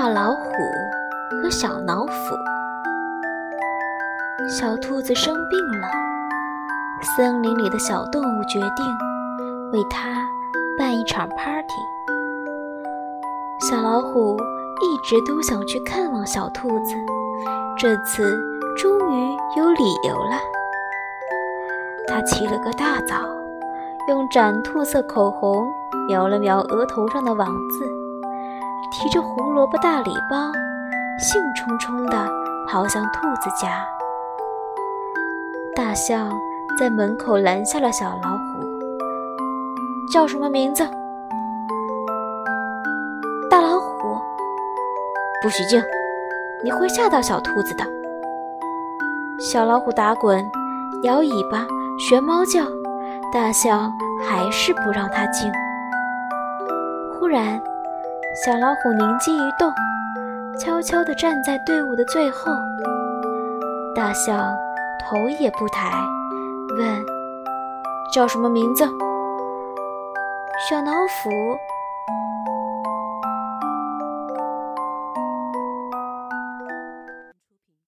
大老虎和小老虎。小兔子生病了，森林里的小动物决定为它办一场 party。小老虎一直都想去看望小兔子，这次终于有理由了。他起了个大早，用展兔色口红描了描额头上的网字，提着胡萝卜大礼包，兴冲冲地跑向兔子家。大象在门口拦下了小老虎：“叫什么名字？”“大老虎。”“不许进，你会吓到小兔子的。”小老虎打滚，摇尾巴。学猫叫，大象还是不让它进。忽然，小老虎灵机一动，悄悄地站在队伍的最后。大象头也不抬，问：“叫什么名字？”小老虎